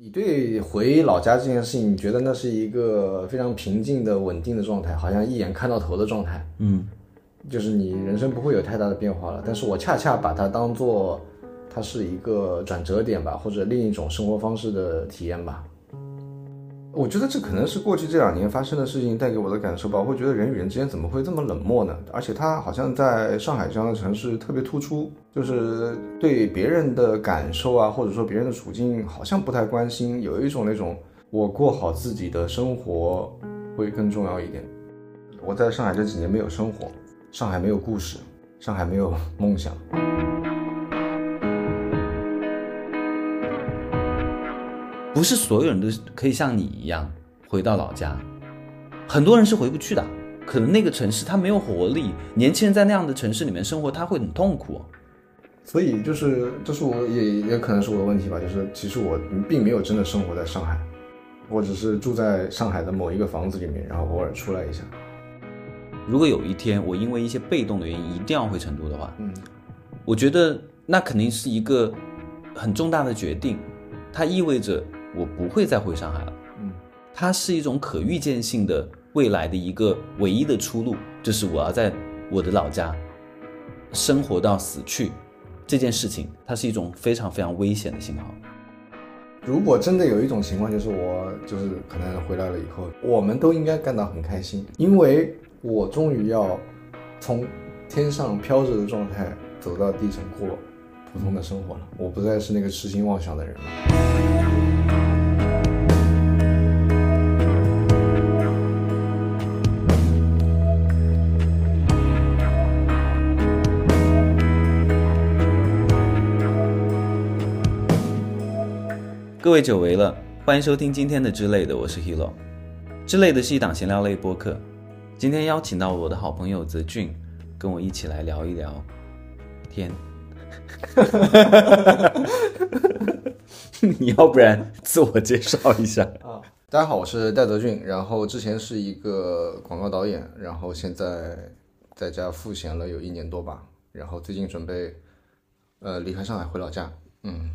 你对回老家这件事情，你觉得那是一个非常平静的、稳定的状态，好像一眼看到头的状态，嗯，就是你人生不会有太大的变化了。但是我恰恰把它当做它是一个转折点吧，或者另一种生活方式的体验吧。我觉得这可能是过去这两年发生的事情带给我的感受吧。我会觉得人与人之间怎么会这么冷漠呢？而且他好像在上海这样的城市特别突出，就是对别人的感受啊，或者说别人的处境好像不太关心，有一种那种我过好自己的生活会更重要一点。我在上海这几年没有生活，上海没有故事，上海没有梦想。不是所有人都可以像你一样回到老家，很多人是回不去的。可能那个城市它没有活力，年轻人在那样的城市里面生活，他会很痛苦。所以就是，这是我也也可能是我的问题吧，就是其实我并没有真的生活在上海，我只是住在上海的某一个房子里面，然后偶尔出来一下。如果有一天我因为一些被动的原因一定要回成都的话，嗯，我觉得那肯定是一个很重大的决定，它意味着我不会再回上海了。嗯，它是一种可预见性的未来的一个唯一的出路，就是我要在我的老家生活到死去这件事情，它是一种非常非常危险的信号。如果真的有一种情况，就是我就是可能回来了以后，我们都应该感到很开心，因为我终于要从天上飘着的状态走到地上过普通的生活了，我不再是那个痴心妄想的人了。各位久违了，欢迎收听今天的之类的，我是 Hero。之类的是一档闲聊类播客，今天邀请到我的好朋友泽俊，跟我一起来聊一聊天。你要不然自我介绍一下？啊，大家好，我是戴德俊，然后之前是一个广告导演，然后现在在家赋闲了有一年多吧，然后最近准备呃离开上海回老家，嗯，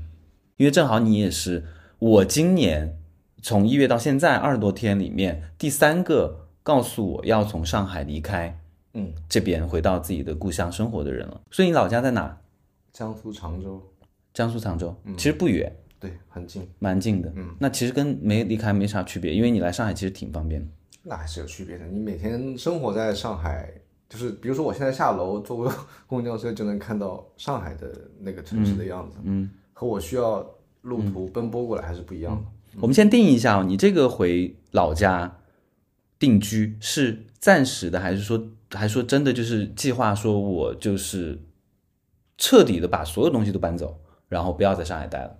因为正好你也是我今年从一月到现在二十多天里面第三个告诉我要从上海离开，嗯，这边回到自己的故乡生活的人了。所以你老家在哪？江苏常州，江苏常州，其实不远，对，很近，蛮近的。嗯，那其实跟没离开没啥区别，因为你来上海其实挺方便的。那还是有区别的。你每天生活在上海，就是比如说我现在下楼坐个公交车就能看到上海的那个城市的样子，嗯，和我需要路途奔波过来还是不一样的。我们先定义一下哦，你这个回老家定居是暂时的，还是说还说真的就是计划说我就是彻底的把所有东西都搬走，然后不要在上海待了？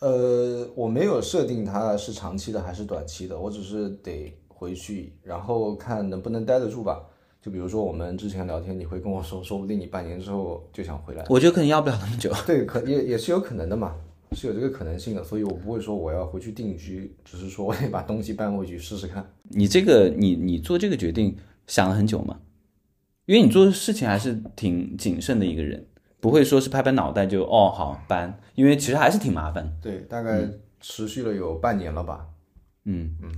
呃，我没有设定它是长期的还是短期的，我只是得回去，然后看能不能待得住吧。就比如说我们之前聊天，你会跟我说，说不定你半年之后就想回来。我觉得可能要不了那么久。对，可也也是有可能的嘛，是有这个可能性的，所以我不会说我要回去定居，只是说我得把东西搬回去试试看。你这个你你做这个决定想了很久吗？因为你做事情还是挺谨慎的一个人，不会说是拍拍脑袋就哦好搬，因为其实还是挺麻烦。对，大概持续了有半年了吧。嗯嗯，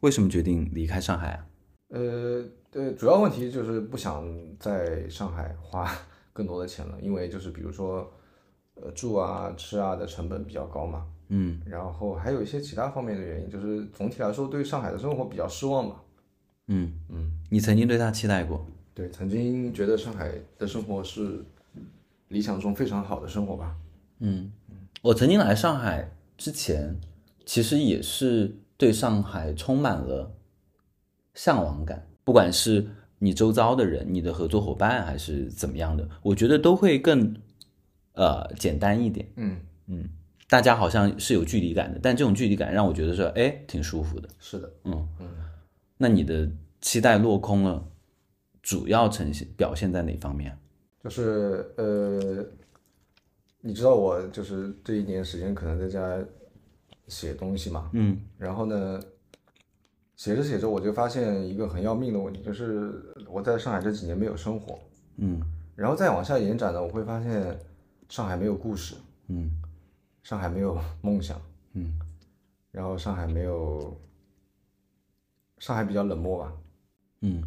为什么决定离开上海啊？呃，对，主要问题就是不想在上海花 更多的钱了，因为就是比如说，呃，住啊、吃啊的成本比较高嘛。嗯，然后还有一些其他方面的原因，就是总体来说对上海的生活比较失望吧。嗯嗯，你曾经对他期待过？对，曾经觉得上海的生活是理想中非常好的生活吧。嗯，我曾经来上海之前，其实也是对上海充满了向往感，不管是你周遭的人、你的合作伙伴，还是怎么样的，我觉得都会更呃简单一点。嗯，嗯，大家好像是有距离感的，但这种距离感让我觉得说，哎，挺舒服的。是的。嗯嗯那你的期待落空了，主要呈现表现在哪方面？就是呃，你知道我就是这一年时间可能在家写东西嘛，嗯然后呢，写着写着我就发现一个很要命的问题，就是我在上海这几年没有生活，嗯然后再往下延展呢，我会发现上海没有故事，嗯上海没有梦想，嗯，然后上海没有，上海比较冷漠吧。嗯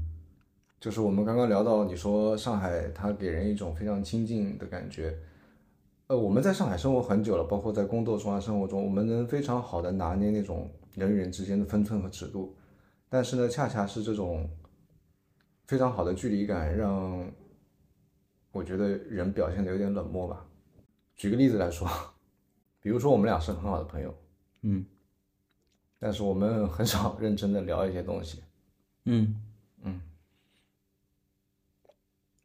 就是我们刚刚聊到，你说上海它给人一种非常亲近的感觉。呃，我们在上海生活很久了，包括在工作中啊、生活中，我们能非常好的拿捏那种人与人之间的分寸和尺度。但是呢，恰恰是这种非常好的距离感，让我觉得人表现的有点冷漠吧。举个例子来说，比如说我们俩是很好的朋友，嗯但是我们很少 认真的聊一些东西。嗯嗯，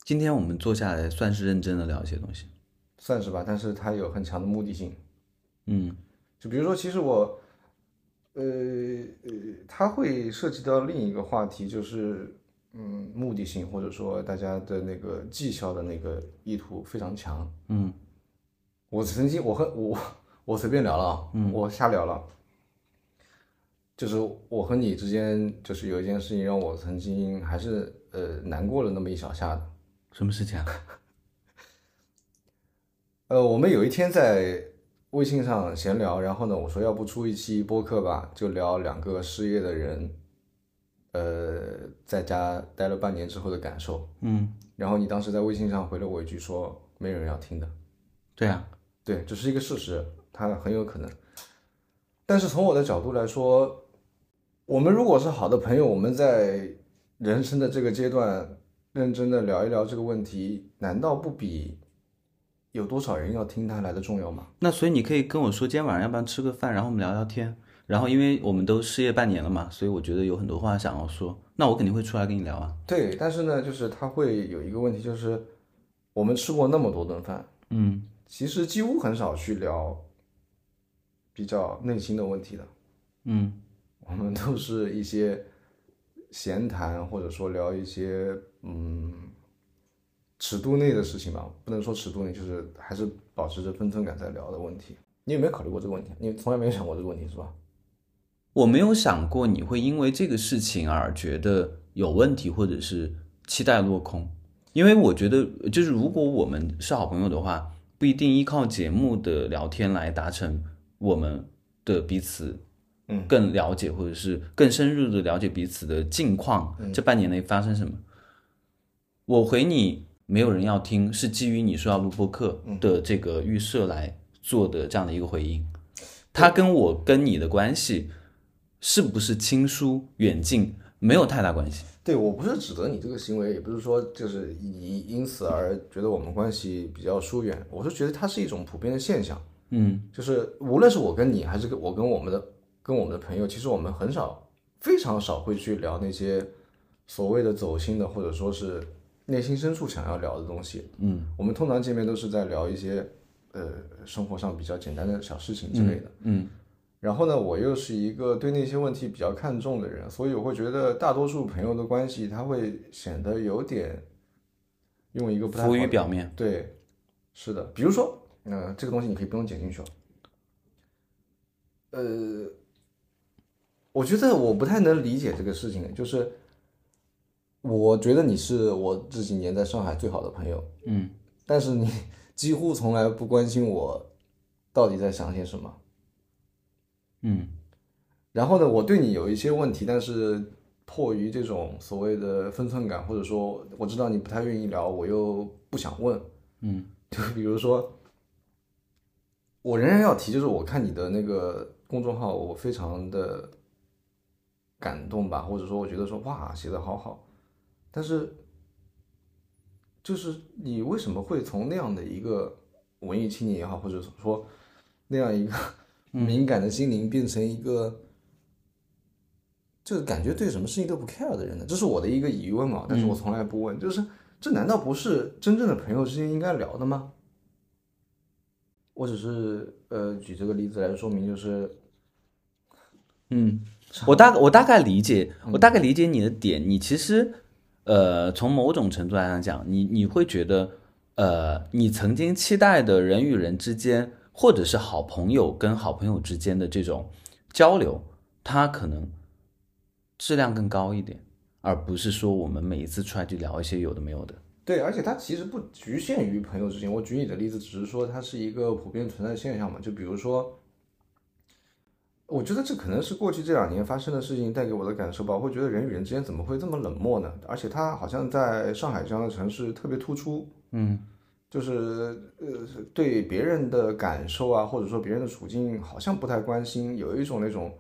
今天我们坐下来算是认真的聊一些东西。算是吧，但是它有很强的目的性。嗯就比如说，其实我，呃呃，它会涉及到另一个话题，就是嗯，目的性或者说大家的那个绩效的那个意图非常强。嗯我曾经，我和我 我随便聊了啊，我瞎聊了。就是我和你之间，就是有一件事情让我曾经还是呃难过了那么一小下的。什么事情啊？呃，我们有一天在微信上闲聊，然后呢，我说要不出一期播客吧，就聊两个失业的人，呃，在家待了半年之后的感受。嗯，然后你当时在微信上回了我一句说没人要听的，对啊，对，只是一个事实，它很有可能。但是从我的角度来说，我们如果是好的朋友，我们在人生的这个阶段认真的聊一聊这个问题，难道不比有多少人要听他来的重要吗？那所以你可以跟我说，今天晚上要不要吃个饭，然后我们聊聊天。然后因为我们都失业半年了嘛，所以我觉得有很多话想要说，那我肯定会出来跟你聊啊。对，但是呢，就是他会有一个问题，就是我们吃过那么多顿饭，嗯其实几乎很少去聊比较内心的问题的。嗯 我们都是一些闲谈，或者说聊一些嗯尺度内的事情吧，不能说尺度内，就是还是保持着分寸感在聊的问题。你有没有考虑过这个问题？你从来没有想过这个问题是吧？我没有想过你会因为这个事情而觉得有问题，或者是期待落空。因为我觉得，就是如果我们是好朋友的话，不一定依靠节目的聊天来达成我们的彼此，嗯更了解，或者是更深入的了解彼此的近况。这半年内发生什么？我回你没有人要听，是基于你说要录播课的这个预设来做的这样的一个回应。他跟我跟你的关系是不是亲疏远近没有太大关系。对我不是指责你这个行为，也不是说就是你因此而觉得我们关系比较疏远，我是觉得它是一种普遍的现象。嗯就是无论是我跟你，还是跟我跟我们的跟我们的朋友，其实我们很少，非常少会去聊那些所谓的走心的，或者说是内心深处想要聊的东西。嗯我们通常见面都是在聊一些呃生活上比较简单的小事情之类的。嗯然后呢，我又是一个对那些问题比较看重的人，所以我会觉得大多数朋友的关系，他会显得有点用一个不太好浮于的表面。对，是的，比如说，呃，这个东西你可以不用剪进去哦。呃，我觉得我不太能理解这个事情，就是我觉得你是我这几年在上海最好的朋友，嗯但是你 几乎从来不关心我到底在想些什么。嗯。然后呢，我对你有一些问题，但是迫于这种所谓的分寸感，或者说我知道你不太愿意聊，我又不想问，嗯。就比如说，我仍然要提，就是我看你的那个公众号，我非常的感动吧，或者说我觉得说哇，写的好好，但是就是你为什么会从那样的一个文艺青年也好，或者说那样一个敏感的心灵，变成一个就是感觉对什么事情都不 care 的人呢？这是我的一个疑问啊，但是我从来不问，就是这难道不是真正的朋友之间应该聊的吗？我只是呃举这个例子来说明，就是嗯，我大我大概理解，我大概理解你的点。你其实呃，从某种程度来讲，你你会觉得呃，你曾经期待的人与人之间，或者是好朋友跟好朋友之间的这种交流，它可能质量更高一点，而不是说我们每一次出来就聊一些有的没有的。对，而且它其实不局限于朋友之间。我举你的例子，只是说它是一个普遍存在的现象嘛。就比如说，我觉得这可能是过去这两年发生的事情带给我的感受吧。我会觉得人与人之间怎么会这么冷漠呢？而且它好像在上海这样的城市特别突出。嗯，就是呃，对别人的感受啊，或者说别人的处境，好像不太关心，有一种那种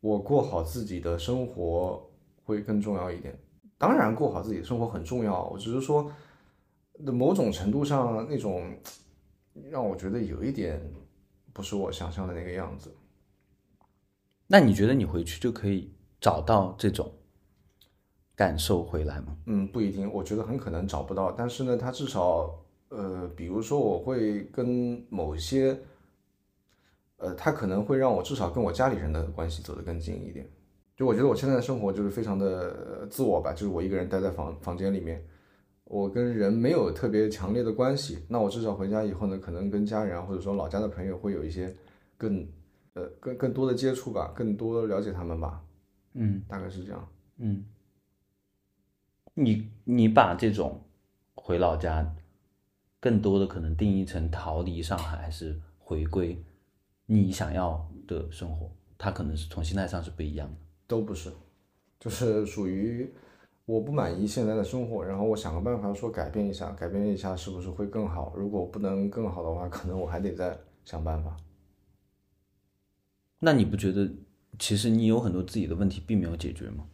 我过好自己的生活会更重要一点。当然，过好自己的生活很重要，我只是说，某种程度上那种让我觉得有一点不是我想象的那个样子。那你觉得你回去就可以找到这种感受回来吗？嗯，不一定，我觉得很可能找不到。但是呢，他至少，呃，比如说我会跟某些，呃，他可能会让我至少跟我家里人的关系走得更近一点。就我觉得我现在的生活就是非常的自我吧，就是我一个人待在房房间里面，我跟人没有特别强烈的关系。那我至少回家以后呢，可能跟家人啊或者说老家的朋友会有一些更，呃，更更多的接触吧，更多了解他们吧。嗯大概是这样。嗯，你你把这种回老家，更多的可能定义成逃离上海，还是回归你想要的生活？它可能是从心态上是不一样的。都不是，就是属于我不满意现在的生活，然后我想个办法说改变一下，改变一下是不是会更好？如果不能更好的话，可能我还得再想办法。那你不觉得其实你有很多自己的问题并没有解决吗？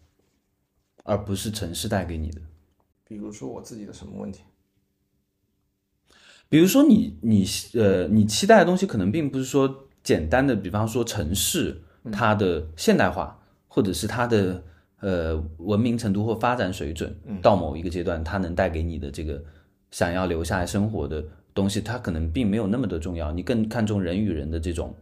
而不是城市带给你的。比如说我自己的什么问题？比如说你你呃你期待的东西可能并不是说简单的，比方说城市它的现代化，或者是它的呃文明程度或发展水准，到某一个阶段，它能带给你的这个想要留下来生活的东西，它可能并没有那么的重要，你更看重人与人的这种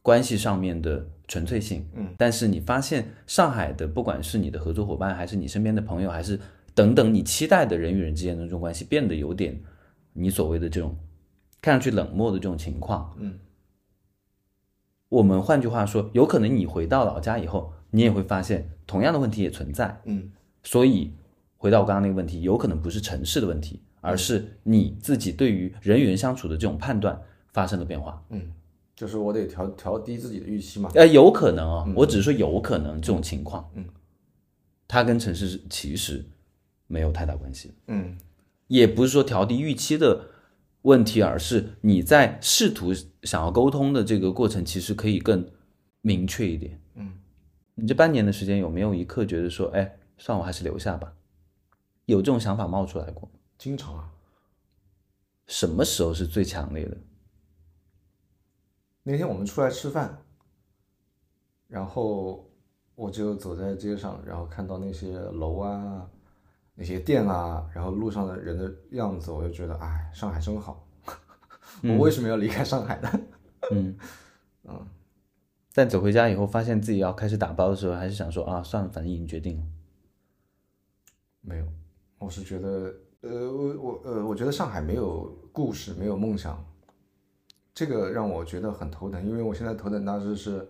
关系上面的纯粹性。嗯，但是你发现上海的，不管是你的合作伙伴，还是你身边的朋友，还是等等你期待的人与人之间的这种关系，变得有点你所谓的这种看上去冷漠的这种情况。嗯，我们换句话说，有可能你回到老家以后，你也会发现同样的问题也存在。嗯所以回到我刚刚那个问题，有可能不是城市的问题，而是你自己对于人与人相处的这种判断发生了变化。嗯，就是我得调调低自己的预期嘛。呃，有可能啊、我只是说有可能这种情况，嗯，它跟城市其实没有太大关系，嗯也不是说调低预期的问题，而是你在试图想要沟通的这个过程，其实可以更明确一点。嗯，你这半年的时间有没有一刻觉得说，哎，算，我还是留下吧？有这种想法冒出来过吗？经常啊。什么时候是最强烈的？那天我们出来吃饭，然后我就走在街上，然后看到那些楼啊、那些店啊，然后路上的人的样子，我就觉得，哎，上海真好。我为什么要离开上海呢？嗯嗯但走回家以后，发现自己要开始打包的时候，还是想说啊，算了，反正已经决定了。没有，我是觉得，呃，我我呃，我觉得上海没有故事，没有梦想，这个让我觉得很头疼，因为我现在头疼大事是，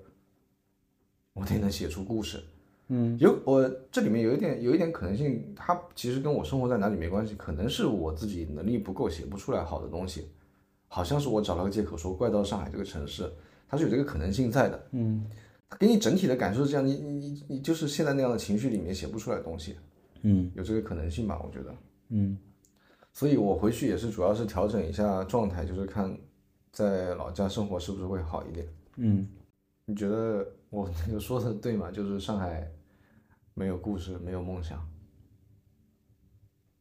我得能写出故事。嗯，有我这里面有一点有一点可能性，它其实跟我生活在哪里没关系，可能是我自己能力不够，写不出来好的东西，好像是我找了个借口说怪到上海这个城市，它是有这个可能性在的。嗯给你整体的感受是这样，你你你你就是现在那样的情绪里面写不出来东西，嗯有这个可能性吧？我觉得。嗯所以我回去也是主要是调整一下状态，就是看在老家生活是不是会好一点。嗯，你觉得我那个说的对吗？就是上海没有故事，没有梦想。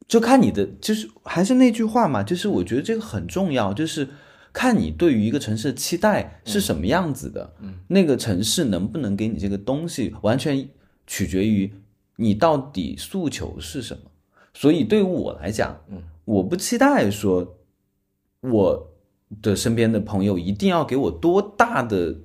就看你的，就是还是那句话嘛，就是我觉得这个很重要，就是看你对于一个城市的期待是什么样子的，嗯，那个城市能不能给你这个东西，完全取决于你到底诉求是什么。所以对于我来讲，嗯，我不期待说我的身边的朋友一定要给我多大的、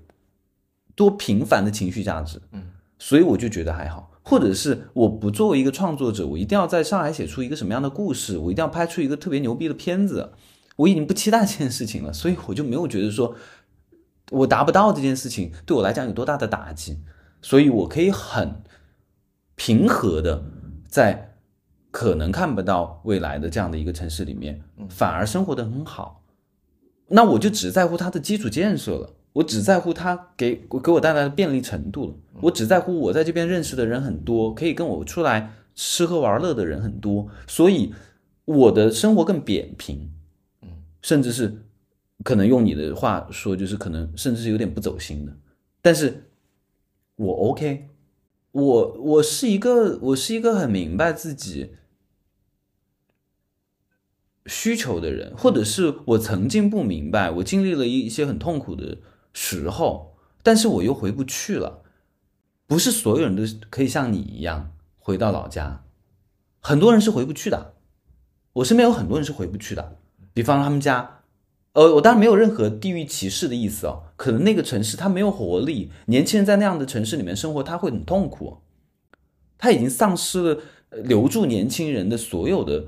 多频繁的情绪价值，嗯，所以我就觉得还好。或者是我不作为一个创作者，我一定要在上海写出一个什么样的故事，我一定要拍出一个特别牛逼的片子，我已经不期待这件事情了，所以我就没有觉得说我达不到这件事情对我来讲有多大的打击，所以我可以很平和的在可能看不到未来的这样的一个城市里面，反而生活的很好。那我就只在乎它的基础建设了，我只在乎它给给我带来的便利程度了，我只在乎我在这边认识的人很多，可以跟我出来吃喝玩乐的人很多，所以我的生活更扁平，嗯，甚至是可能用你的话说，就是可能甚至是有点不走心的，但是我 OK，我我是一个我是一个很明白自己需求的人，或者是我曾经不明白，我经历了一一些很痛苦的时候，但是我又回不去了。不是所有人都可以像你一样回到老家，很多人是回不去的。我身边有很多人是回不去的，比方他们家，呃，我当然没有任何地域歧视的意思哦。可能那个城市它没有活力，年轻人在那样的城市里面生活，他会很痛苦。他已经丧失了留住年轻人的所有的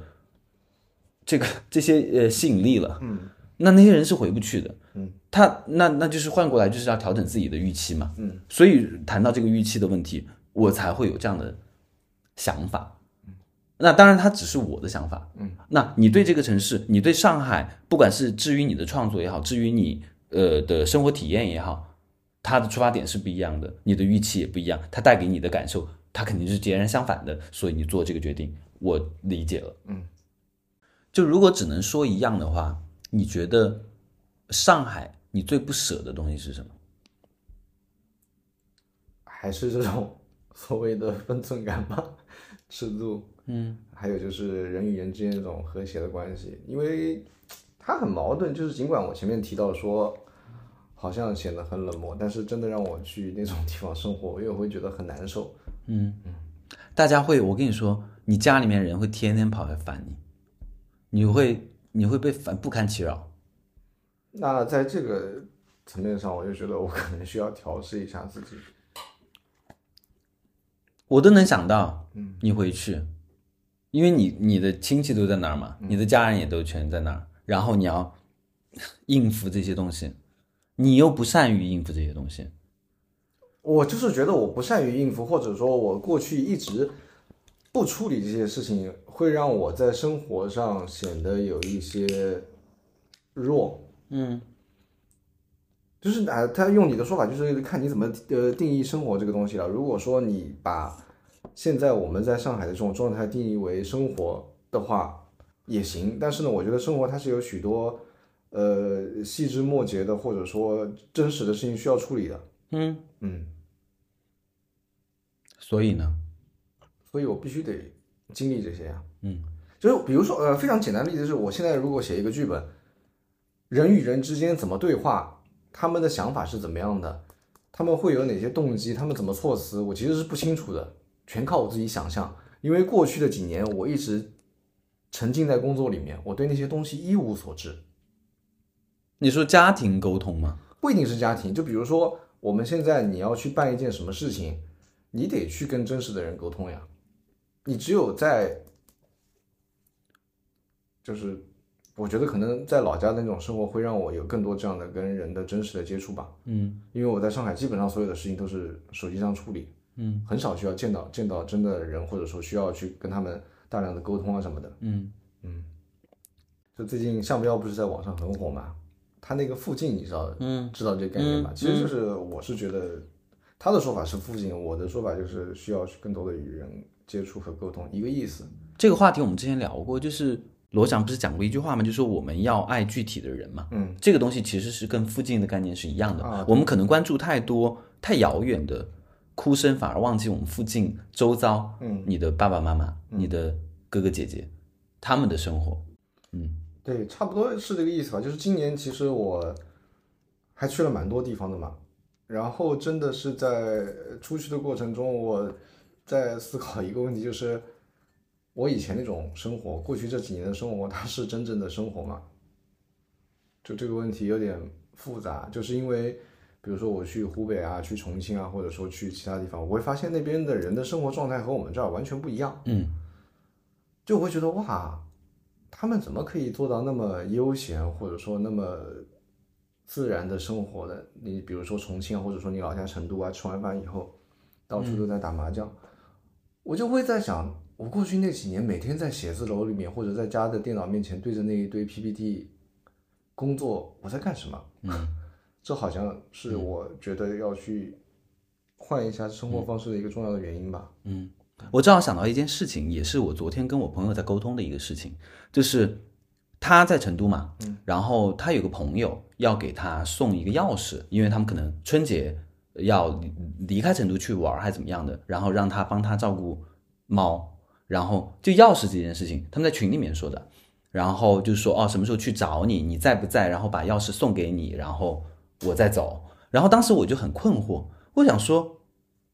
这个 这些呃吸引力了。嗯，那那些人是回不去的。嗯，他那那就是换过来就是要调整自己的预期嘛。嗯，所以谈到这个预期的问题，我才会有这样的想法。那当然，它只是我的想法。嗯，那你对这个城市，你对上海，不管是至于你的创作也好，至于你呃的生活体验也好，它的出发点是不一样的，你的预期也不一样，它带给你的感受，它肯定是截然相反的。所以你做这个决定，我理解了。嗯，就如果只能说一样的话，你觉得上海你最不舍的东西是什么？还是这种所谓的分寸感吧，尺度。嗯，还有就是人与人之间这种和谐的关系，因为它很矛盾。就是尽管我前面提到说，好像显得很冷漠，但是真的让我去那种地方生活，我又会觉得很难受。嗯大家会，我跟你说，你家里面人会天天跑来烦你，你会你会被反不堪其扰。那在这个层面上，我就觉得我可能需要调试一下自己。我都能想到，嗯，你回去，因为你你的亲戚都在那儿嘛，你的家人也都全在那儿，然后你要 应付这些东西，你又不善于应付这些东西，我就是觉得我不善于应付，或者说我过去一直不处理这些事情，会让我在生活上显得有一些弱。嗯就是啊，他用你的说法，就是看你怎么呃定义生活这个东西了。如果说你把现在我们在上海的这种状态定义为生活的话，也行。但是呢，我觉得生活它是有许多呃细枝末节的，或者说真实的事情需要处理的。嗯，嗯，所以呢，所以我必须得经历这些呀。嗯，就是比如说呃非常简单的例子是，我现在如果写一个剧本，人与人之间怎么对话，他们的想法是怎么样的，他们会有哪些动机，他们怎么措辞，我其实是不清楚的，全靠我自己想象。因为过去的几年，我一直沉浸在工作里面，我对那些东西一无所知。你说家庭沟通吗？不一定是家庭，就比如说我们现在你要去办一件什么事情，你得去跟真实的人沟通呀。你只有在，就是我觉得可能在老家的那种生活会让我有更多这样的跟人的真实的接触吧。嗯因为我在上海基本上所有的事情都是手机上处理，嗯很少需要见到见到真的人，或者说需要去跟他们大量的沟通啊什么的。嗯嗯就最近项标不是在网上很火嘛？他那个附近你知道嗯知道这个概念吧？嗯其实就是我是觉得他的说法是附近，我的说法就是需要更多的与人接触和沟通，一个意思。这个话题我们之前聊过，就是罗翔不是讲过一句话吗？就说我们要爱具体的人嘛。嗯，这个东西其实是跟附近的概念是一样的。啊我们可能关注太多太遥远的哭声，反而忘记我们附近周遭，嗯，你的爸爸妈妈、你的哥哥姐姐，他们的生活。嗯对，差不多是这个意思吧。就是今年其实我还去了蛮多地方的嘛，然后真的是在出去的过程中，我在思考一个问题，就是我以前那种生活，过去这几年的生活，它是真正的生活吗？就这个问题有点复杂，就是因为比如说我去湖北啊，去重庆啊，或者说去其他地方，我会发现那边的人的生活状态和我们这儿完全不一样。嗯就我会觉得哇，他们怎么可以做到那么悠闲，或者说那么自然的生活的？你比如说重庆啊，或者说你老家成都啊，吃完饭以后到处都在打麻将，我就会在想，我过去那几年每天在写字楼里面或者在家的电脑面前对着那一堆 PPT 工作，我在干什么？嗯这好像是我觉得要去换一下生活方式的一个重要的原因吧。嗯，我正好想到一件事情，也是我昨天跟我朋友在沟通的一个事情，就是他在成都嘛，嗯，然后他有个朋友要给他送一个钥匙，因为他们可能春节要离开成都去玩还是怎么样的，然后让他帮他照顾猫，然后就钥匙这件事情，他们在群里面说的，然后就说哦什么时候去找你，你在不在，然后把钥匙送给你，然后我再走，然后当时我就很困惑，我想说。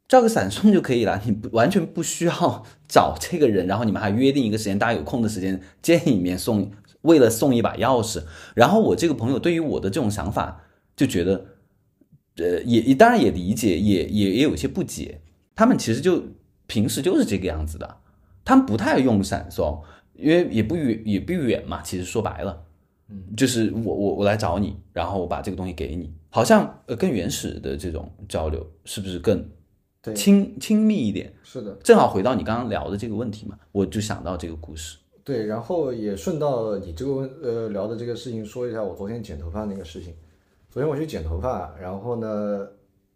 照个闪送就可以了，你完全不需要 找这个人，然后你们还约定一个时间，大家有空的时间见一面送，为了送一把钥匙。然后我这个朋友对于我的这种想法就觉得，呃，也当然也理解，也也也有些不解。他们其实就平时就是这个样子的，他们不太用闪送，因为也不远也不远嘛。其实说白了，嗯，就是我我我来找你，然后我把这个东西给你，好像呃更原始的这种交流是不是更？亲亲密一点，是的，正好回到你刚刚聊的这个问题嘛，我就想到这个故事。对，然后也顺道你这个问呃聊的这个事情说一下，我昨天剪头发那个事情。昨天我去剪头发，然后呢，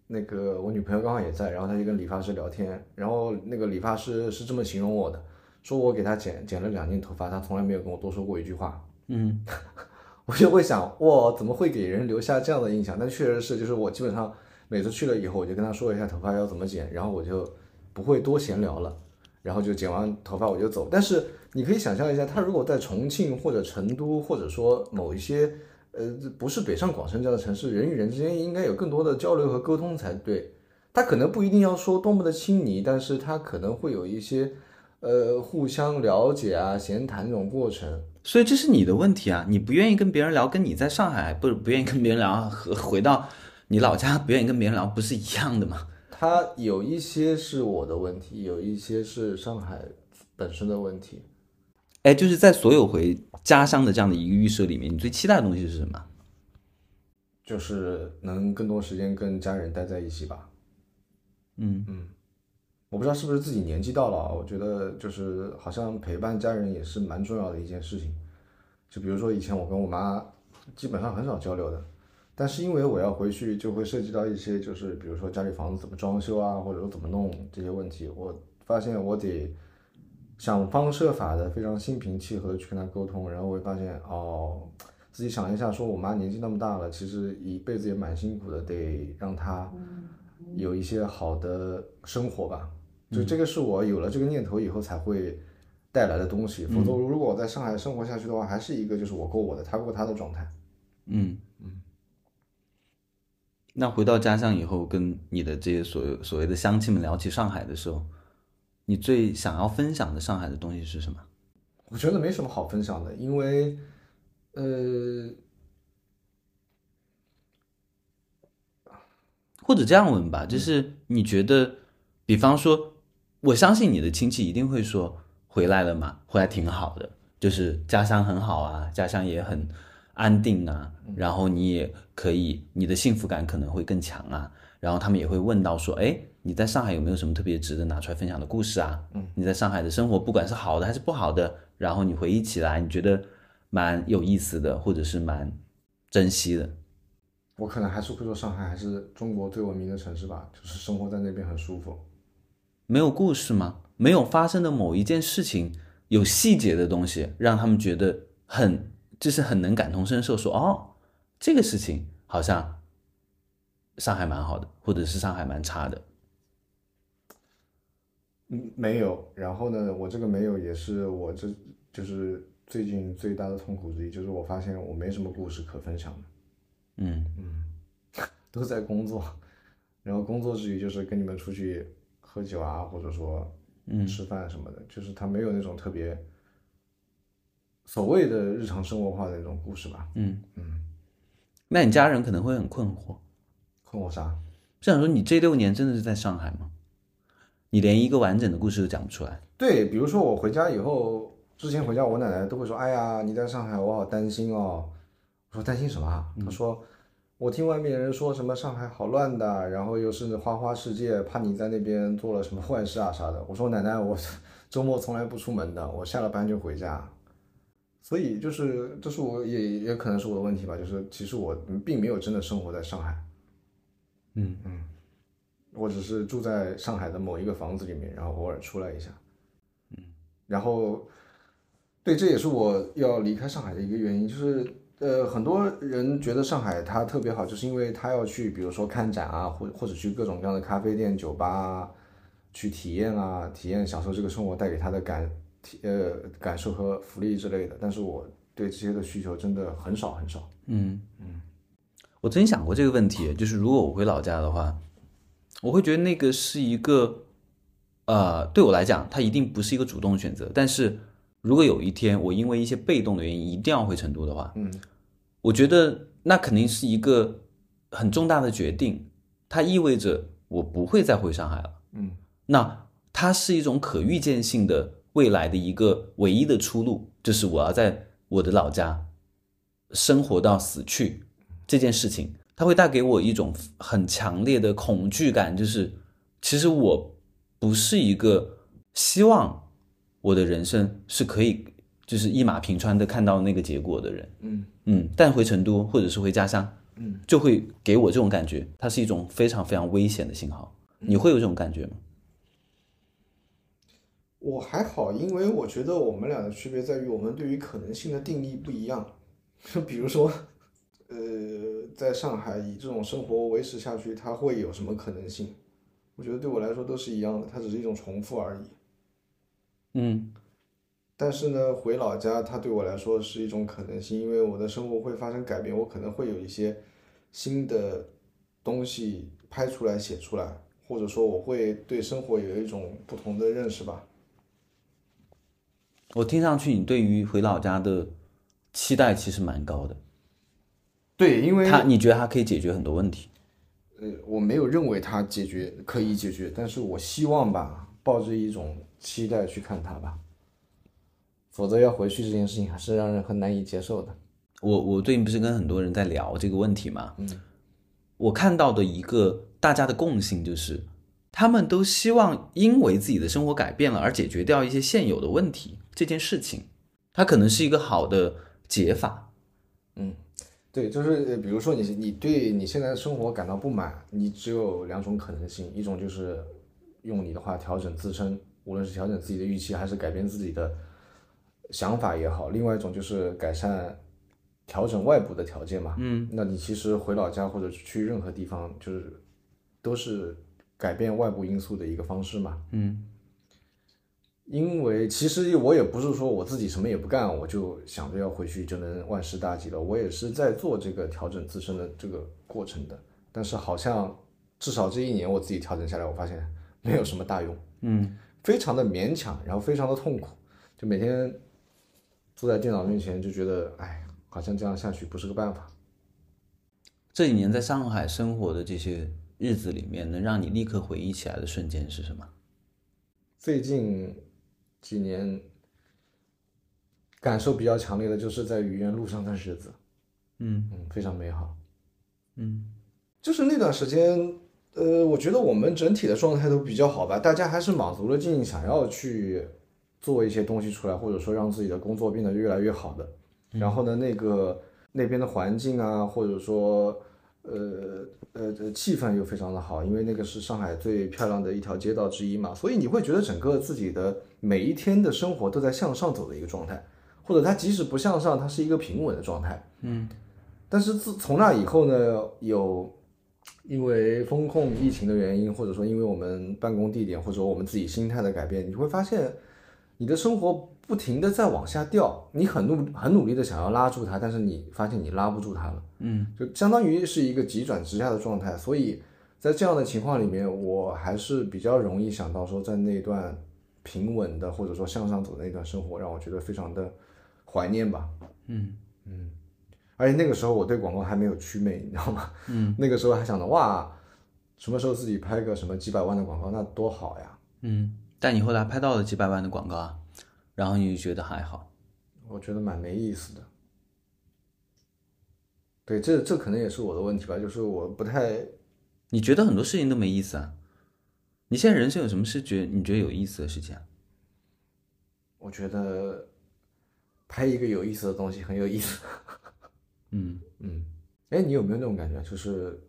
那个我女朋友刚好也在，然后她就跟理发师聊天，然后那个理发师是这么形容我的，说我给她剪剪了两斤头发，她从来没有跟我多说过一句话。嗯，我就会想，哇，怎么会给人留下这样的印象？但确实是，就是我基本上。每次去了以后，我就跟她说一下头发要怎么剪，然后我就不会多闲聊了，然后就剪完头发我就走。但是你可以想象一下，他如果在重庆或者成都，或者说某一些呃不是北上广深这样的城市，人与人之间应该有更多的交流和沟通才对。他可能不一定要说多么的亲昵，但是他可能会有一些呃互相了解啊、闲谈这种过程。所以这是你的问题啊，你不愿意跟别人聊，跟你在上海不不愿意跟别人聊，和回到。你老家不愿意跟别人聊，不是一样的吗？他有一些是我的问题，有一些是上海本身的问题。哎，就是在所有回家乡的这样的一个预设里面，你最期待的东西是什么？就是能更多时间跟家人待在一起吧。嗯嗯，我不知道是不是自己年纪到了，我觉得就是好像陪伴家人也是蛮重要的一件事情。就比如说以前我跟我妈基本上很少交流的。但是因为我要回去，就会涉及到一些，就是比如说家里房子怎么装修啊，或者说怎么弄这些问题。我发现我得想方设法的非常心平气和的去跟他沟通，然后我会发现哦，自己想一下，说我妈年纪那么大了，其实一辈子也蛮辛苦的，得让她有一些好的生活吧。就这个是我有了这个念头以后才会带来的东西。否则如果我在上海生活下去的话，还是一个就是我过我的，他过他的状态。嗯嗯。那回到家乡以后，跟你的这些所所谓的乡亲们聊起上海的时候，你最想要分享的上海的东西是什么？我觉得没什么好分享的，因为，呃，或者这样问吧，就是你觉得，比方说，我相信你的亲戚一定会说回来了嘛，回来挺好的，就是家乡很好啊，家乡也很。安定啊，然后你也可以，你的幸福感可能会更强啊。然后他们也会问到说，哎，你在上海有没有什么特别值得拿出来分享的故事啊？嗯，你在上海的生活，不管是好的还是不好的，然后你回忆起来，你觉得蛮有意思的，或者是蛮珍惜的。我可能还是会说，上海还是中国最文明的城市吧，就是生活在那边很舒服。没有故事吗？没有发生的某一件事情，有细节的东西，让他们觉得很。就是很能感同身受，说哦，这个事情好像上海蛮好的，或者是上海蛮差的。嗯，没有。然后呢，我这个没有也是我这就是最近最大的痛苦之一，就是我发现我没什么故事可分享的。嗯嗯，都在工作，然后工作之余就是跟你们出去喝酒啊，或者说嗯吃饭什么的，就是他没有那种特别。所谓的日常生活化的那种故事吧。嗯嗯，那你家人可能会很困惑，困惑啥？就想说你这六年真的是在上海吗？你连一个完整的故事都讲不出来。对，比如说我回家以后，之前回家我奶奶都会说：“哎呀，你在上海，我好担心哦。”我说：“担心什么？”她说：“我听外面人说什么上海好乱的，然后又是花花世界，怕你在那边做了什么坏事啊啥的。”我说：“奶奶，我 周末从来不出门的，我下了班就回家。”所以就是这是我也也可能是我的问题吧，就是其实我并没有真的生活在上海，嗯嗯，我只是住在上海的某一个房子里面，然后偶尔出来一下，嗯，然后对，这也是我要离开上海的一个原因，就是呃，很多人觉得上海它特别好，就是因为他要去，比如说看展啊，或或者去各种各样的咖啡店、酒吧啊，去体验啊，体验享受这个生活带给他的感体呃感受和福利之类的。但是我对这些的需求真的很少很少。嗯嗯，我曾经想过这个问题，就是如果我回老家的话，我会觉得那个是一个，呃，对我来讲，它一定不是一个主动选择。但是如果有一天我因为一些被动的原因一定要回成都的话，嗯，我觉得那肯定是一个很重大的决定，它意味着我不会再回上海了。嗯，那它是一种可预见性的未来的一个唯一的出路，就是我要在我的老家生活到死去这件事情，它会带给我一种很强烈的恐惧感，就是其实我不是一个希望我的人生是可以就是一马平川的看到那个结果的人。嗯嗯，但回成都或者是回家乡，嗯，就会给我这种感觉，它是一种非常非常危险的信号。你会有这种感觉吗？我还好，因为我觉得我们俩的区别在于我们对于可能性的定义不一样。就 比如说，呃，在上海以这种生活维持下去，它会有什么可能性？我觉得对我来说都是一样的，它只是一种重复而已。嗯但是呢，回老家它对我来说是一种可能性，因为我的生活会发生改变，我可能会有一些新的东西拍出来、写出来，或者说我会对生活有一种不同的认识吧。我听上去你对于回老家的期待其实蛮高的，对，因为他你觉得他可以解决很多问题？呃，我没有认为他解决可以解决，但是我希望吧，抱着一种期待去看他吧，否则要回去这件事情还是让人很难以接受的。我我最近不是跟很多人在聊这个问题嘛，嗯，我看到的一个大家的共性就是，他们都希望因为自己的生活改变了而解决掉一些现有的问题，这件事情，它可能是一个好的解法。对，就是呃比如说你你对你现在的生活感到不满，你只有两种可能性，一种就是用你的话调整自身，无论是调整自己的预期，还是改变自己的想法也好；另外一种就是改善、调整外部的条件嘛。嗯，那你其实回老家或者去任何地方，就是都是改变外部因素的一个方式嘛。嗯因为其实我也不是说我自己什么也不干，我就想着要回去就能万事大吉了。我也是在做这个调整自身的这个过程的，但是好像至少这一年我自己调整下来，我发现没有什么大用，嗯非常的勉强，然后非常的痛苦，就每天坐在电脑面前就觉得，哎，好像这样下去不是个办法。这几年在上海生活的这些日子里面，能让你立刻回忆起来的瞬间是什么？最近几年感受比较强烈的就是在愚园路上的日子，嗯嗯，非常美好。嗯就是那段时间，呃，我觉得我们整体的状态都比较好吧，大家还是卯足了劲想要去做一些东西出来，或者说让自己的工作变得越来越好的。然后呢，那个那边的环境啊，或者说呃呃呃气氛又非常的好，因为那个是上海最漂亮的一条街道之一嘛，所以你会觉得整个自己的每一天的生活都在向上走的一个状态，或者它即使不向上，它是一个平稳的状态。嗯但是自从那以后呢，有因为风控疫情的原因，或者说因为我们办公地点或者我们自己心态的改变，你会发现你的生活不停的在往下掉，你很努很努力的想要拉住它，但是你发现你拉不住它了，嗯就相当于是一个急转直下的状态。所以在这样的情况里面，我还是比较容易想到说，在那段平稳的或者说向上走的那段生活，让我觉得非常的怀念吧。嗯嗯而且那个时候我对广告还没有祛魅，你知道吗？嗯，那个时候还想着哇，什么时候自己拍个什么几百万的广告，那多好呀！嗯，但你后来拍到了几百万的广告啊，然后你就觉得还好。我觉得蛮没意思的。对，这这可能也是我的问题吧，就是我不太你觉得很多事情都没意思啊？你现在人生有什么是觉你觉得有意思的事情啊？我觉得拍一个有意思的东西很有意思。嗯 嗯，哎，你有没有那种感觉？就是，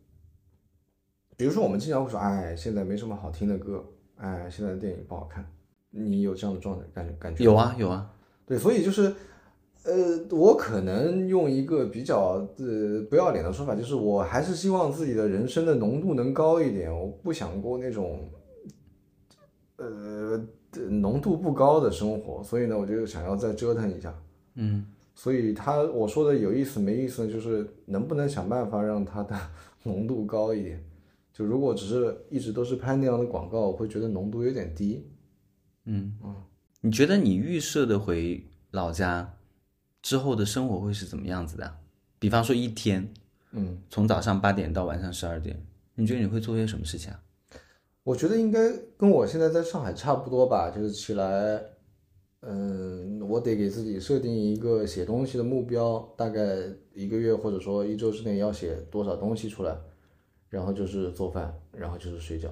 比如说我们经常会说，哎，现在没什么好听的歌，哎，现在的电影不好看。你有这样的状态感觉感觉？有。啊有啊，对，所以就是，呃，我可能用一个比较呃不要脸的说法，就是我还是希望自己的人生的浓度能高一点，我不想过那种，呃，浓度不高的生活，所以呢，我就想要再折腾一下。嗯所以他我说的有意思没意思呢，就是能不能想办法让它的 浓度高一点。就如果只是一直都是拍那样的广告，我会觉得浓度有点低。嗯你觉得你预设的回老家之后的生活会是怎么样子的？比方说一天，嗯，从早上八点到晚上十二点，你觉得你会做些什么事情啊？我觉得应该跟我现在在上海差不多吧，就是起来，嗯，我得给自己设定一个写东西的目标，大概一个月或者说一周之内要写多少东西出来，然后就是做饭，然后就是睡觉，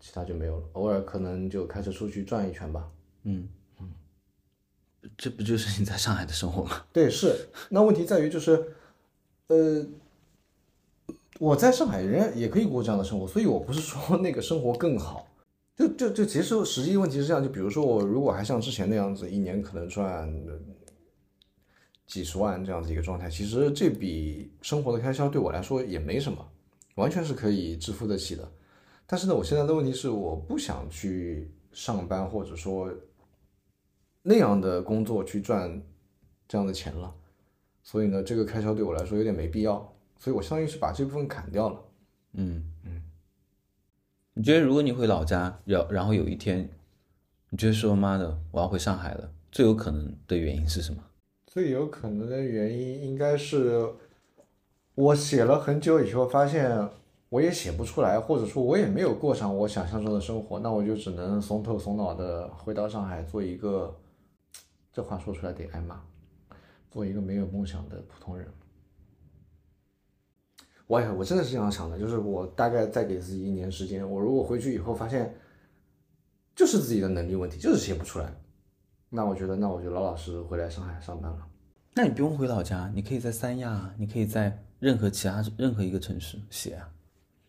其他就没有了。偶尔可能就开车出去转一圈吧。嗯嗯这不就是你在上海的生活吗？对，是。那问题在于就是，呃，我在上海人家也可以过这样的生活，所以我不是说 那个生活更好。就就就其实实际问题是这样，就比如说我如果还像之前那样子，一年可能赚呃几十万这样子一个状态，其实这笔生活的开销对我来说也没什么，完全是可以支付得起的。但是呢，我现在的问题是我不想去上班，或者说那样的工作去赚这样的钱了，所以呢，这个开销对我来说有点没必要，所以我相当于是把这部分砍掉了。嗯嗯。你觉得如果你回老家，然然后有一天，你觉得说妈的我要回上海了，最有可能的原因是什么？最有可能的原因应该是我写了很久以后，发现我也写不出来，或者说我也没有过上我想象中的生活，那我就只能怂头怂脑的回到上海，做一个，这话说出来得挨骂，做一个没有梦想的普通人。我也我真的是这样想的，就是我大概再给自己一年时间，我如果回去以后发现，就是自己的能力问题，就是写不出来，那我觉得那我就老老实实回来上海上班了。那你不用回老家，你可以在三亚，你可以在任何其他任何一个城市写啊，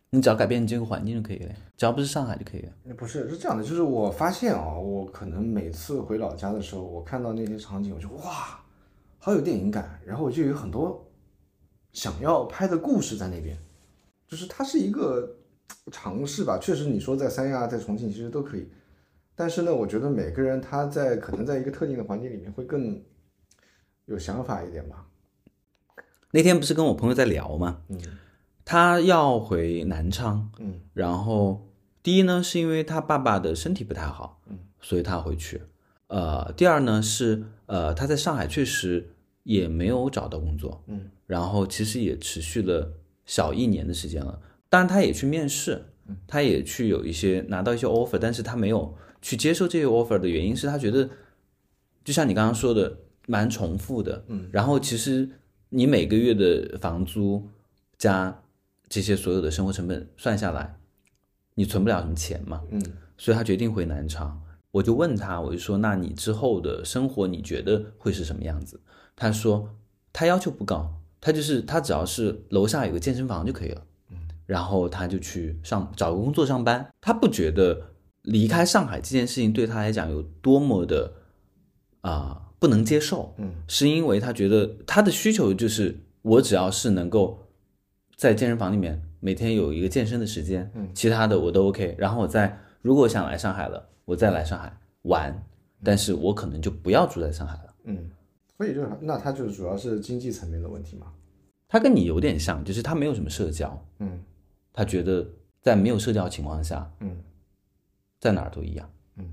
你只要改变你这个环境就可以了，只要不是上海就可以了。不是，是这样的，就是我发现啊，我可能每次回老家的时候，我看到那些场景，我就哇，好有电影感，然后我就有很多想要拍的故事在那边，就是它是一个尝试吧。确实，你说在三亚、在重庆其实都可以，但是呢，我觉得每个人他在可能在一个特定的环境里面会更有想法一点吧。那天不是跟我朋友在聊吗？嗯他要回南昌，嗯。然后第一呢是因为他爸爸的身体不太好，嗯，所以他回去。呃，第二呢是呃他在上海确实也没有找到工作，嗯，然后其实也持续了小一年的时间了。当然他也去面试，他也去有一些拿到一些 offer，但是他没有去接受这些 offer 的原因是他觉得，就像你刚刚说的，蛮重复的，嗯，然后其实你每个月的房租加这些所有的生活成本算下来，你存不了什么钱嘛，嗯。所以他决定回南昌。我就问他，我就说，那你之后的生活你觉得会是什么样子？他说他要求不高，他就是他只要是楼下有个健身房就可以了，嗯，然后他就去上找个工作上班，他不觉得离开上海这件事情对他来讲有多么的啊、不能接受，嗯，是因为他觉得他的需求就是我只要是能够在健身房里面每天有一个健身的时间，嗯其他的我都 OK。然后我再如果想来上海了，我再来上海玩，但是我可能就不要住在上海了。嗯，所以就是那他就是主要是经济层面的问题嘛。他跟你有点像，就是他没有什么社交，嗯他觉得在没有社交情况下，嗯。在哪儿都一样。嗯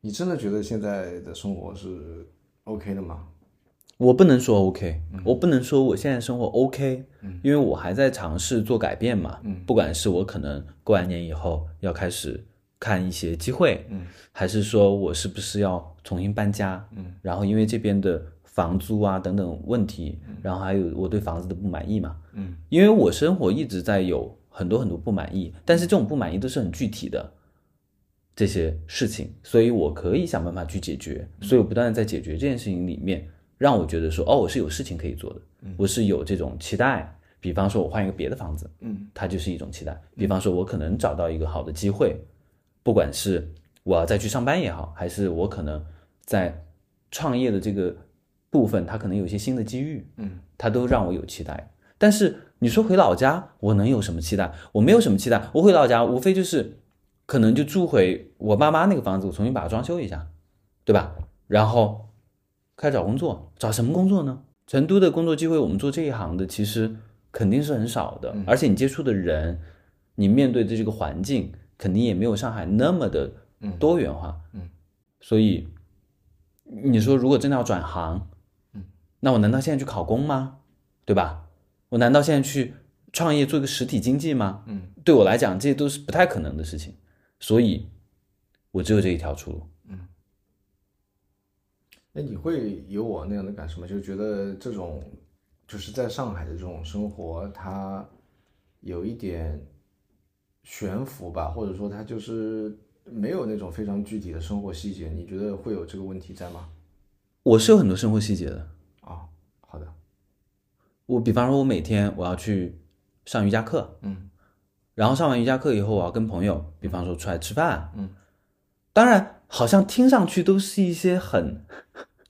你真的觉得现在的生活是 OK 的吗？我不能说 OK，、我不能说我现在生活 OK，、因为我还在尝试做改变嘛。不管是我可能过完年以后要开始看一些机会，还是说我是不是要重新搬家，然后因为这边的房租啊等等问题，然后还有我对房子的不满意嘛，因为我生活一直在有很多很多不满意，但是这种不满意都是很具体的。这些事情，所以我可以想办法去解决，所以我不断的在解决这件事情里面让我觉得说，哦，我是有事情可以做的，我是有这种期待。比方说，我换一个别的房子，嗯，它就是一种期待。比方说，我可能找到一个好的机会，不管是我要再去上班也好，还是我可能在创业的这个部分，它可能有一些新的机遇，嗯，它都让我有期待。但是你说回老家，我能有什么期待？我没有什么期待。我回老家，无非就是可能就住回我爸妈那个房子，我重新把它装修一下，对吧？然后开始找工作，找什么工作呢？成都的工作机会，我们做这一行的其实肯定是很少的，而且你接触的人，你面对的这个环境，肯定也没有上海那么的多元化。嗯，所以你说如果真的要转行，嗯，那我难道现在去考公吗？对吧？我难道现在去创业做一个实体经济吗？嗯，对我来讲，这些都是不太可能的事情，所以我只有这一条出路。那你会有我那样的感受吗？就觉得这种就是在上海的这种生活，它有一点悬浮吧，或者说它就是没有那种非常具体的生活细节。你觉得会有这个问题在吗？我是有很多生活细节的。啊、好的，我比方说，我每天我要去上瑜伽课，嗯，然后上完瑜伽课以后，我要跟朋友，比方说出来吃饭，嗯，当然好像听上去都是一些很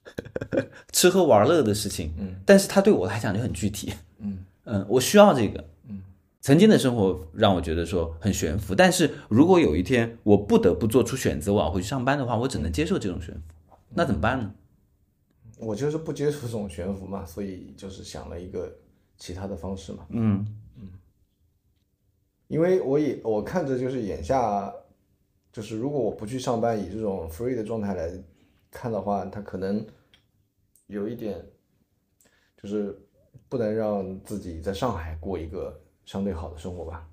吃喝玩乐的事情，嗯，但是它对我来讲就很具体，嗯。嗯，我需要这个，嗯，曾经的生活让我觉得说很悬浮，但是如果有一天我不得不做出选择，我要回去上班的话，我只能接受这种悬浮，那怎么办呢？我就是不接受这种悬浮嘛，所以就是想了一个其他的方式嘛。嗯。因为我也我看着就是眼下，就是如果我不去上班，以这种 free 的状态来看的话，他可能有一点，就是不能让自己在上海过一个相对好的生活吧。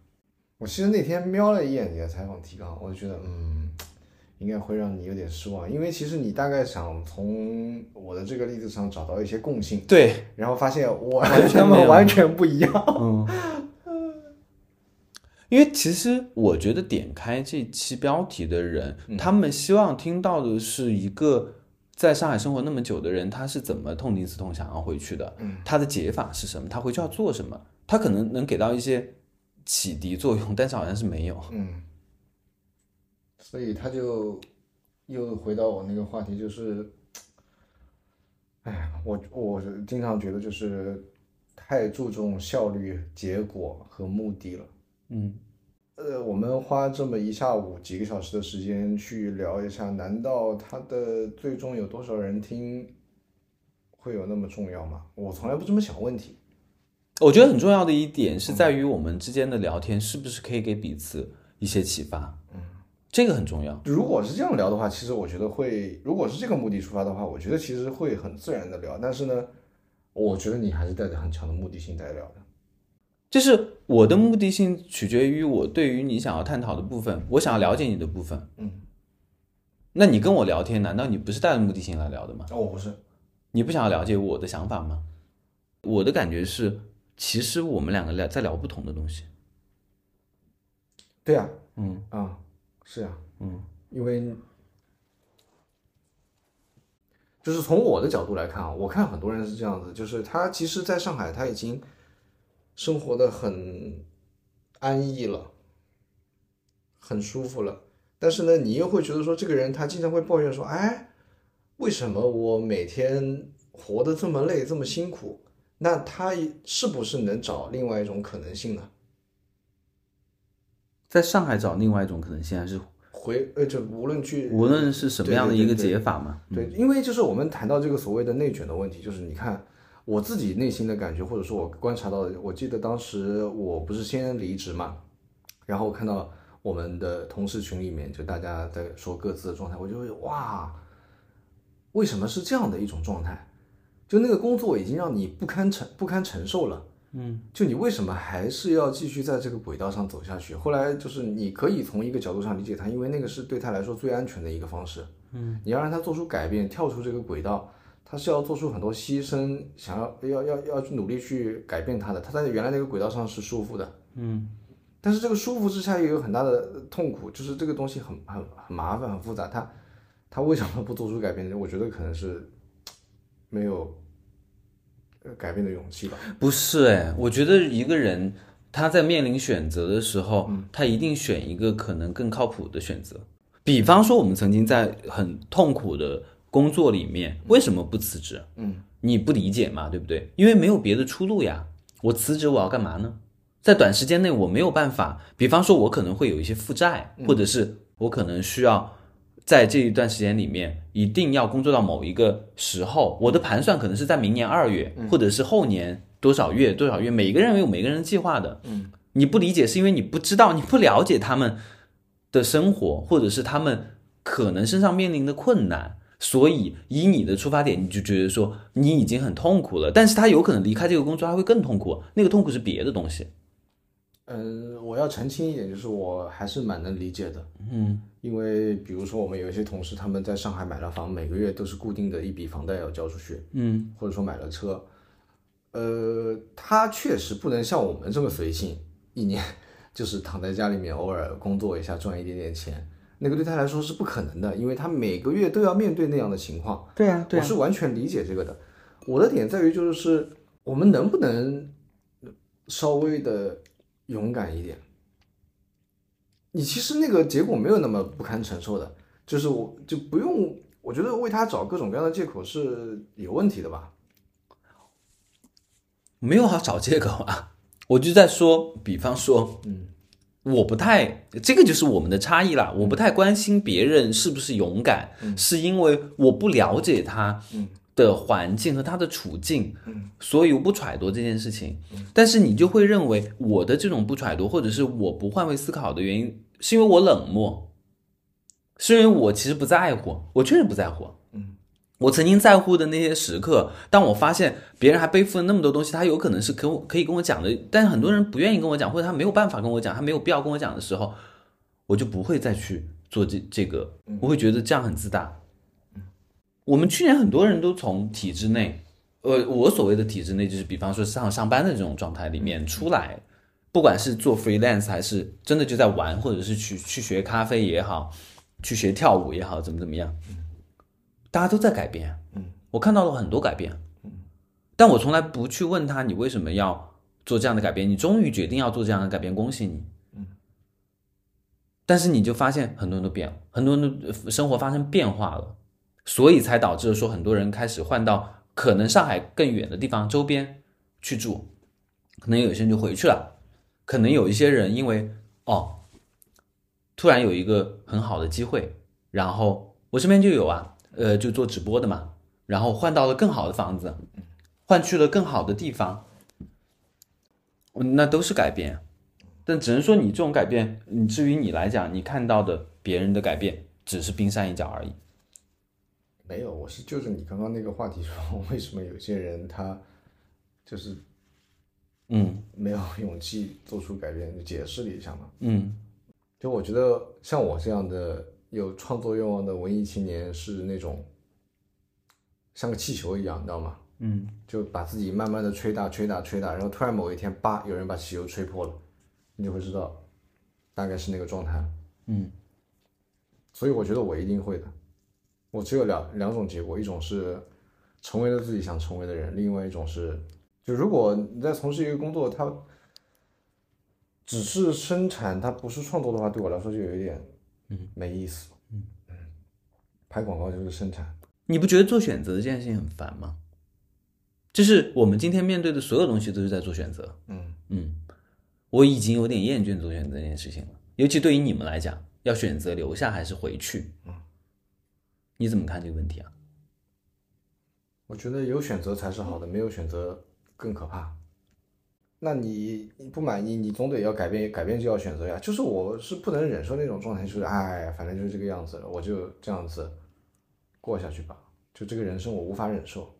我其实那天瞄了一眼你的采访提纲，我就觉得，嗯，应该会让你有点失望，因为其实你大概想从我的这个例子上找到一些共性，对，然后发现我完全他 们完全不一样。嗯，因为其实我觉得点开这期标题的人，他们希望听到的是一个在上海生活那么久的人，他是怎么痛定思痛想要回去的，嗯他的解法是什么，他回去要做什么，他可能能给到一些启迪作用，但是好像是没有。嗯，所以他就又回到我那个话题，就是，哎呀，我我经常觉得就是太注重效率、结果和目的了。嗯，呃，我们花这么一下午几个小时的时间去聊一下，难道它的最终有多少人听，会有那么重要吗？我从来不这么想问题。我觉得很重要的一点是在于我们之间的聊天是不是可以给彼此一些启发，嗯，这个很重要。如果是这样聊的话，其实我觉得会，如果是这个目的出发的话，我觉得其实会很自然的聊。但是呢，我觉得你还是带着很强的目的性在聊的。就是我的目的性取决于我对于你想要探讨的部分，我想要了解你的部分。嗯，那你跟我聊天，难道你不是带着目的性来聊的吗？哦，我不是，你不想要了解我的想法吗？我的感觉是，其实我们两个聊在聊不同的东西。对呀、嗯啊，是呀、嗯，因为就是从我的角度来看啊，我看很多人是这样子，就是他其实在上海他已经生活的很安逸了，很舒服了，但是呢，你又会觉得说这个人他经常会抱怨说，哎，为什么我每天活得这么累，这么辛苦？那他是不是能找另外一种可能性呢？在上海找另外一种可能性，还是回呃，就无论去无论是什么样的一个对对对解法嘛？对，因为就是我们谈到这个所谓的内卷的问题，就是你看我自己内心的感觉，或者说我观察到的，我记得当时我不是先离职嘛，然后看到我们的同事群里面就大家在说各自的状态，我就会哇，为什么是这样的一种状态？就那个工作已经让你不堪承不堪承受了。嗯，就你为什么还是要继续在这个轨道上走下去？后来就是你可以从一个角度上理解他，因为那个是对他来说最安全的一个方式。嗯，你要让他做出改变，跳出这个轨道，他是要做出很多牺牲，想要要要要去努力去改变他的。他在原来那个轨道上是舒服的，嗯，但是这个舒服之下也有很大的痛苦，就是这个东西很很很麻烦很复杂。他他为什么不做出改变呢？我觉得可能是没有呃改变的勇气吧。不是哎，我觉得一个人他在面临选择的时候，他一定选一个可能更靠谱的选择。比方说，我们曾经在很痛苦的工作里面，为什么不辞职？嗯，你不理解嘛，对不对？因为没有别的出路呀。我辞职我要干嘛呢？在短时间内我没有办法。比方说，我可能会有一些负债，或者是我可能需要在这一段时间里面一定要工作到某一个时候。我的盘算可能是在明年二月，或者是后年多少月多少月。每个人有每个人的计划的。嗯，你不理解是因为你不知道，你不了解他们的生活，或者是他们可能身上面临的困难。所以，以你的出发点，你就觉得说你已经很痛苦了，但是他有可能离开这个工作，他会更痛苦。那个痛苦是别的东西。嗯，我要澄清一点，就是我还是蛮能理解的。嗯，因为比如说我们有一些同事，他们在上海买了房，每个月都是固定的一笔房贷要交出去。嗯，或者说买了车，呃，他确实不能像我们这么随性，一年 就是躺在家里面偶尔工作一下赚一点点钱。那个对他来说是不可能的，因为他每个月都要面对那样的情况。对啊，我是完全理解这个的。我的点在于就是我们能不能稍微的勇敢一点？你其实那个结果没有那么不堪承受的，就是我就不用，我觉得为他找各种各样的借口是有问题的吧？没有好找借口啊，我就在说，比方说，嗯。我不太，这个就是我们的差异啦。我不太关心别人是不是勇敢，是因为我不了解他的环境和他的处境，所以我不揣度这件事情。但是你就会认为我的这种不揣度，或者是我不换位思考的原因，是因为我冷漠，是因为我其实不在乎，我确实不在乎。我曾经在乎的那些时刻，当我发现别人还背负了那么多东西，他有可能是可我可以跟我讲的，但是很多人不愿意跟我讲，或者他没有办法跟我讲，他没有必要跟我讲的时候，我就不会再去做这这个，我会觉得这样很自大。我们去年很多人都从体制内，呃，我所谓的体制内就是比方说上上班的这种状态里面出来，不管是做 freelance 还是真的就在玩，或者是去去学咖啡也好，去学跳舞也好，怎么怎么样。大家都在改变，嗯，我看到了很多改变，嗯，但我从来不去问他你为什么要做这样的改变，你终于决定要做这样的改变，恭喜你，嗯，但是你就发现很多人都变了，很多人的生活发生变化了，所以才导致了说很多人开始换到可能上海更远的地方周边去住，可能有些人就回去了，可能有一些人因为哦，突然有一个很好的机会，然后我身边就有啊。呃，就做直播的嘛，然后换到了更好的房子，换去了更好的地方，那都是改变，但只能说你这种改变，你至于你来讲，你看到的别人的改变只是冰山一角而已。没有，我是就是你刚刚那个话题说，为什么有些人他就是嗯没有勇气做出改变，就解释了一下嘛。嗯，就我觉得像我这样的。有创作愿望的文艺青年是那种像个气球一样，你知道吗？嗯，就把自己慢慢的吹大、吹大、吹大，然后突然某一天，叭，有人把气球吹破了，你就会知道，大概是那个状态。嗯，所以我觉得我一定会的。我只有两两种结果，一种是成为了自己想成为的人，另外一种是，就如果你在从事一个工作，它只是生产，它不是创作的话，对我来说就有一点。嗯，没意思。嗯嗯，拍广告就是生产。你不觉得做选择这件事情很烦吗？就是我们今天面对的所有东西都是在做选择。嗯嗯，我已经有点厌倦做选择这件事情了。尤其对于你们来讲，要选择留下还是回去？嗯，你怎么看这个问题啊？我觉得有选择才是好的，没有选择更可怕。那你不满意，你总得要改变，改变就要选择呀。就是我是不能忍受那种状态，就是哎，反正就是这个样子了，我就这样子过下去吧。就这个人生我无法忍受。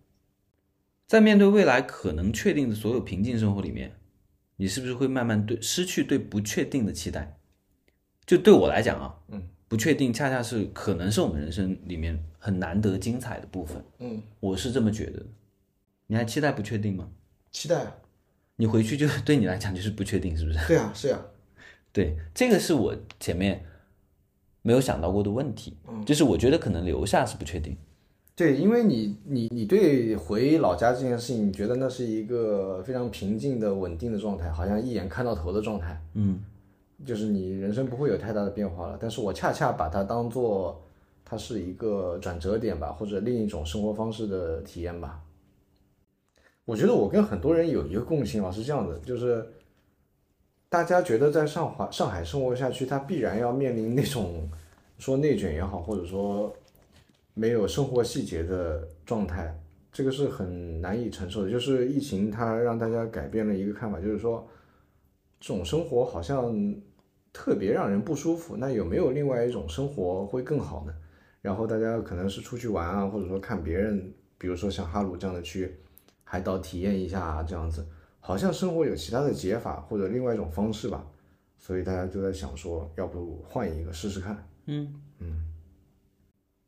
在面对未来可能确定的所有平静生活里面，你是不是会慢慢对失去对不确定的期待？就对我来讲啊，嗯，不确定恰恰是可能是我们人生里面很难得精彩的部分。嗯，我是这么觉得的。你还期待不确定吗？期待啊。你回去就对你来讲就是不确定，是不是？对啊，是啊。对，这个是我前面没有想到过的问题，就是我觉得可能留下是不确定，对，因为你你你对回老家这件事情，你觉得那是一个非常平静的、稳定的状态，好像一眼看到头的状态，嗯，就是你人生不会有太大的变化了。但是我恰恰把它当做它是一个转折点吧，或者另一种生活方式的体验吧。我觉得我跟很多人有一个共性啊，是这样的，就是大家觉得在上海上海生活下去，他必然要面临那种说内卷也好，或者说。没有生活细节的状态，这个是很难以承受的。就是疫情，它让大家改变了一个看法，就是说，这种生活好像特别让人不舒服。那有没有另外一种生活会更好呢？然后大家可能是出去玩啊，或者说看别人，比如说像哈鲁这样的去海岛体验一下啊，这样子，好像生活有其他的解法或者另外一种方式吧。所以大家就在想说，要不换一个试试看？嗯嗯。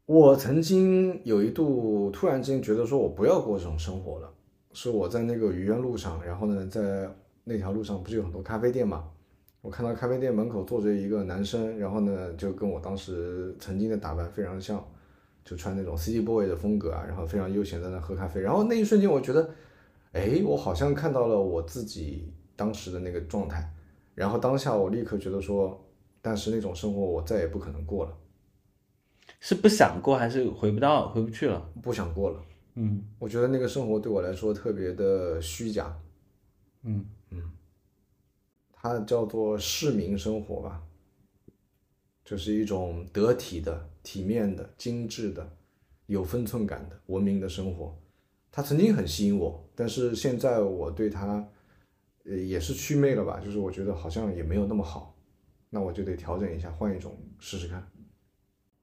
我曾经有一度突然之间觉得说，我不要过这种生活了。是我在那个愚园路上，然后呢，在那条路上不是有很多咖啡店嘛？我看到咖啡店门口坐着一个男生，然后呢，就跟我当时曾经的打扮非常像，就穿那种 City Boy 的风格啊，然后非常悠闲在那喝咖啡。然后那一瞬间，我觉得，哎，我好像看到了我自己当时的那个状态。然后当下我立刻觉得说，但是那种生活我再也不可能过了。是不想过还是回不到回不去了？不想过了。嗯，我觉得那个生活对我来说特别的虚假。嗯嗯，它叫做市民生活吧，就是一种得体的、体面的、精致的、有分寸感的、文明的生活。它曾经很吸引我，但是现在我对它，呃，也是祛魅了吧？就是我觉得好像也没有那么好，那我就得调整一下，换一种试试看。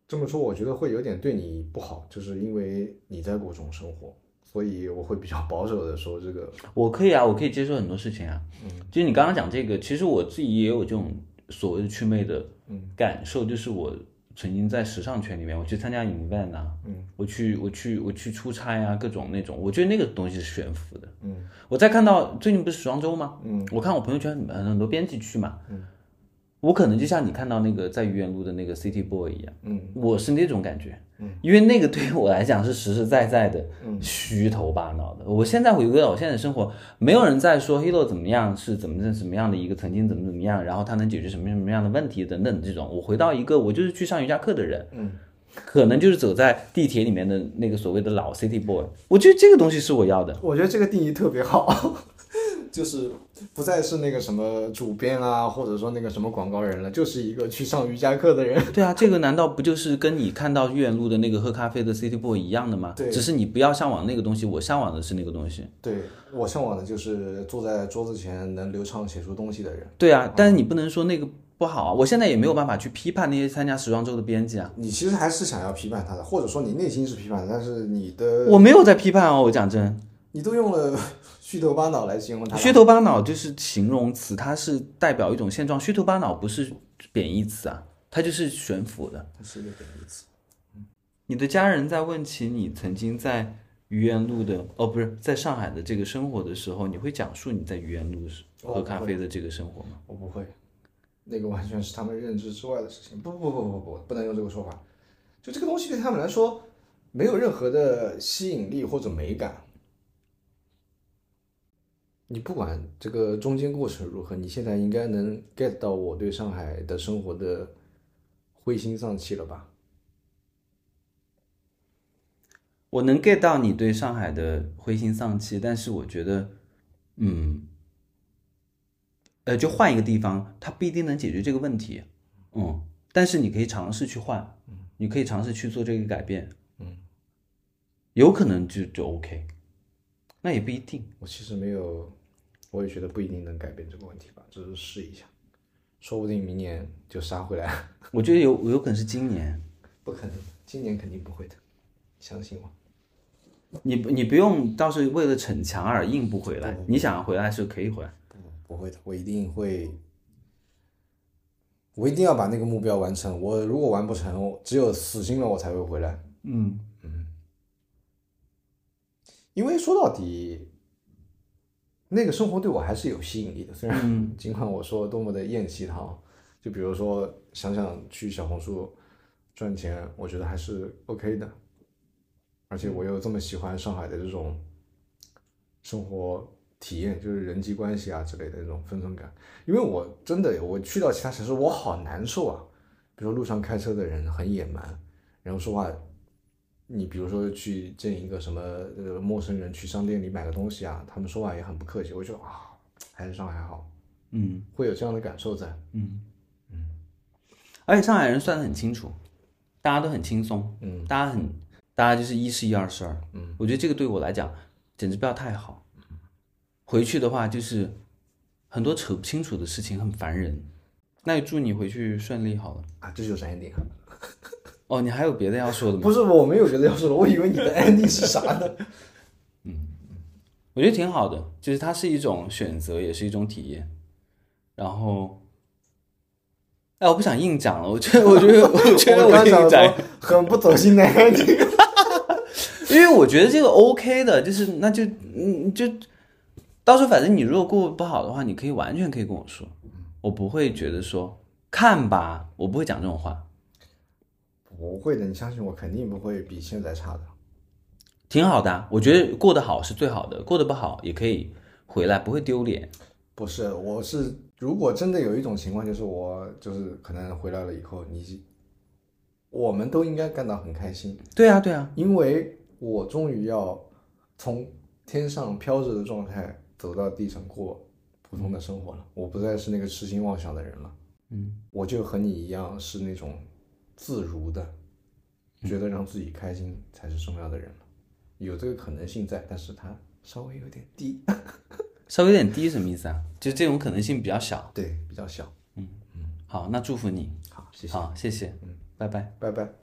这么说，我觉得会有点对你不好，就是因为你在过这种生活，所以我会比较保守的说这个。我可以啊，我可以接受很多事情啊。嗯，就是你刚刚讲这个，其实我自己也有这种所谓的祛魅的感受，就是我曾经在时尚圈里面，我去参加 event 啊，嗯，我去我去我去出差啊，各种那种，我觉得那个东西是悬浮的。嗯，我在看到最近不是时装周吗？嗯，我看我朋友圈很多编辑去嘛。嗯。我可能就像你看到那个在愚园路的那个 City Boy 一样，嗯，我是那种感觉，嗯，因为那个对于我来讲是实实在在的，嗯，虚头巴脑的。我现在回归到我现在的生活，没有人在说 Hero 怎么样，是怎么怎么样的一个曾经怎么怎么样，然后他能解决什么什么样的问题等等这种。我回到一个我就是去上瑜伽课的人，嗯，可能就是走在地铁里面的那个所谓的老 City Boy。我觉得这个东西是我要的。我觉得这个定义特别好。就是不再是那个什么主编啊，或者说那个什么广告人了，就是一个去上瑜伽课的人。对啊，这个难道不就是跟你看到豫园路的那个喝咖啡的 City Boy 一样的吗？对，只是你不要向往那个东西，我向往的是那个东西。对我向往的就是坐在桌子前能流畅写出东西的人。对啊，但是你不能说那个不好啊。我现在也没有办法去批判那些参加时装周的编辑啊。你其实还是想要批判他的，或者说你内心是批判的，但是你的我没有在批判哦，我讲真。你都用了虚头巴脑来形容它，虚头巴脑就是形容词，它是代表一种现状。虚头巴脑不是贬义词啊，它就是悬浮的。它是一个贬义词。你的家人在问起你曾经在愚园路的哦，不是在上海的这个生活的时候，你会讲述你在愚园路喝咖啡的这个生活吗？我不会，那个完全是他们认知之外的事情。不不不不不，不能用这个说法。就这个东西对他们来说没有任何的吸引力或者美感。你不管这个中间过程如何，你现在应该能 get 到我对上海的生活的灰心丧气了吧？我能 get 到你对上海的灰心丧气，但是我觉得，嗯，呃，就换一个地方，它不一定能解决这个问题，嗯，但是你可以尝试去换，你可以尝试去做这个改变，嗯，有可能就就 OK，那也不一定。我其实没有。我也觉得不一定能改变这个问题吧，只是试一下，说不定明年就杀回来。我觉得有有可能是今年，不可能，今年肯定不会的，相信我。你你不用倒是为了逞强而硬不回来，你想回来是可以回来。不不会的，我一定会，我一定要把那个目标完成。我如果完不成，只有死心了我才会回来。嗯嗯，因为说到底。那个生活对我还是有吸引力的，虽然 尽管我说多么的厌弃它，就比如说想想去小红书赚钱，我觉得还是 OK 的。而且我又这么喜欢上海的这种生活体验，就是人际关系啊之类的那种分寸感。因为我真的我去到其他城市，我好难受啊。比如说路上开车的人很野蛮，然后说话，你比如说去见一个什么呃陌生人，去商店里买个东西啊，他们说话也很不客气。我就觉得啊，还是上海好，嗯会有这样的感受在。嗯嗯，而且上海人算得很清楚，大家都很轻松，嗯大家很大家就是一是一，二是二。嗯，我觉得这个对我来讲简直不要太好。回去的话就是很多扯不清楚的事情，很烦人。那就祝你回去顺利好了。啊，这就是 ending 啊。哦，你还有别的要说的吗？不是，我没有别的要说的，我以为你的 ending 是啥呢？嗯我觉得挺好的，就是它是一种选择，也是一种体验。然后，哎，我不想硬讲了，我觉得，我觉得，我觉得我硬讲，很不走心的 ending。因为我觉得这个 OK 的，就是那就嗯就到时候反正你如果过不好的话，你可以完全可以跟我说，我不会觉得说看吧，我不会讲这种话，不会的，你相信我，肯定不会比现在差的。挺好的啊、我觉得过得好是最好的，过得不好也可以回来，不会丢脸。不是，我是如果真的有一种情况，就是我就是可能回来了以后，你我们都应该感到很开心，对啊，对啊，因为我终于要从天上飘着的状态走到地上过普通的生活了，我不再是那个痴心妄想的人了。嗯，我就和你一样是那种自如的，觉得让自己开心才是重要的人了。有这个可能性在，但是它稍微有点低，稍微有点低什么意思啊？就这种可能性比较小。对，比较小。嗯嗯好，那祝福你。好，谢谢，好，谢谢。嗯，拜拜。拜拜。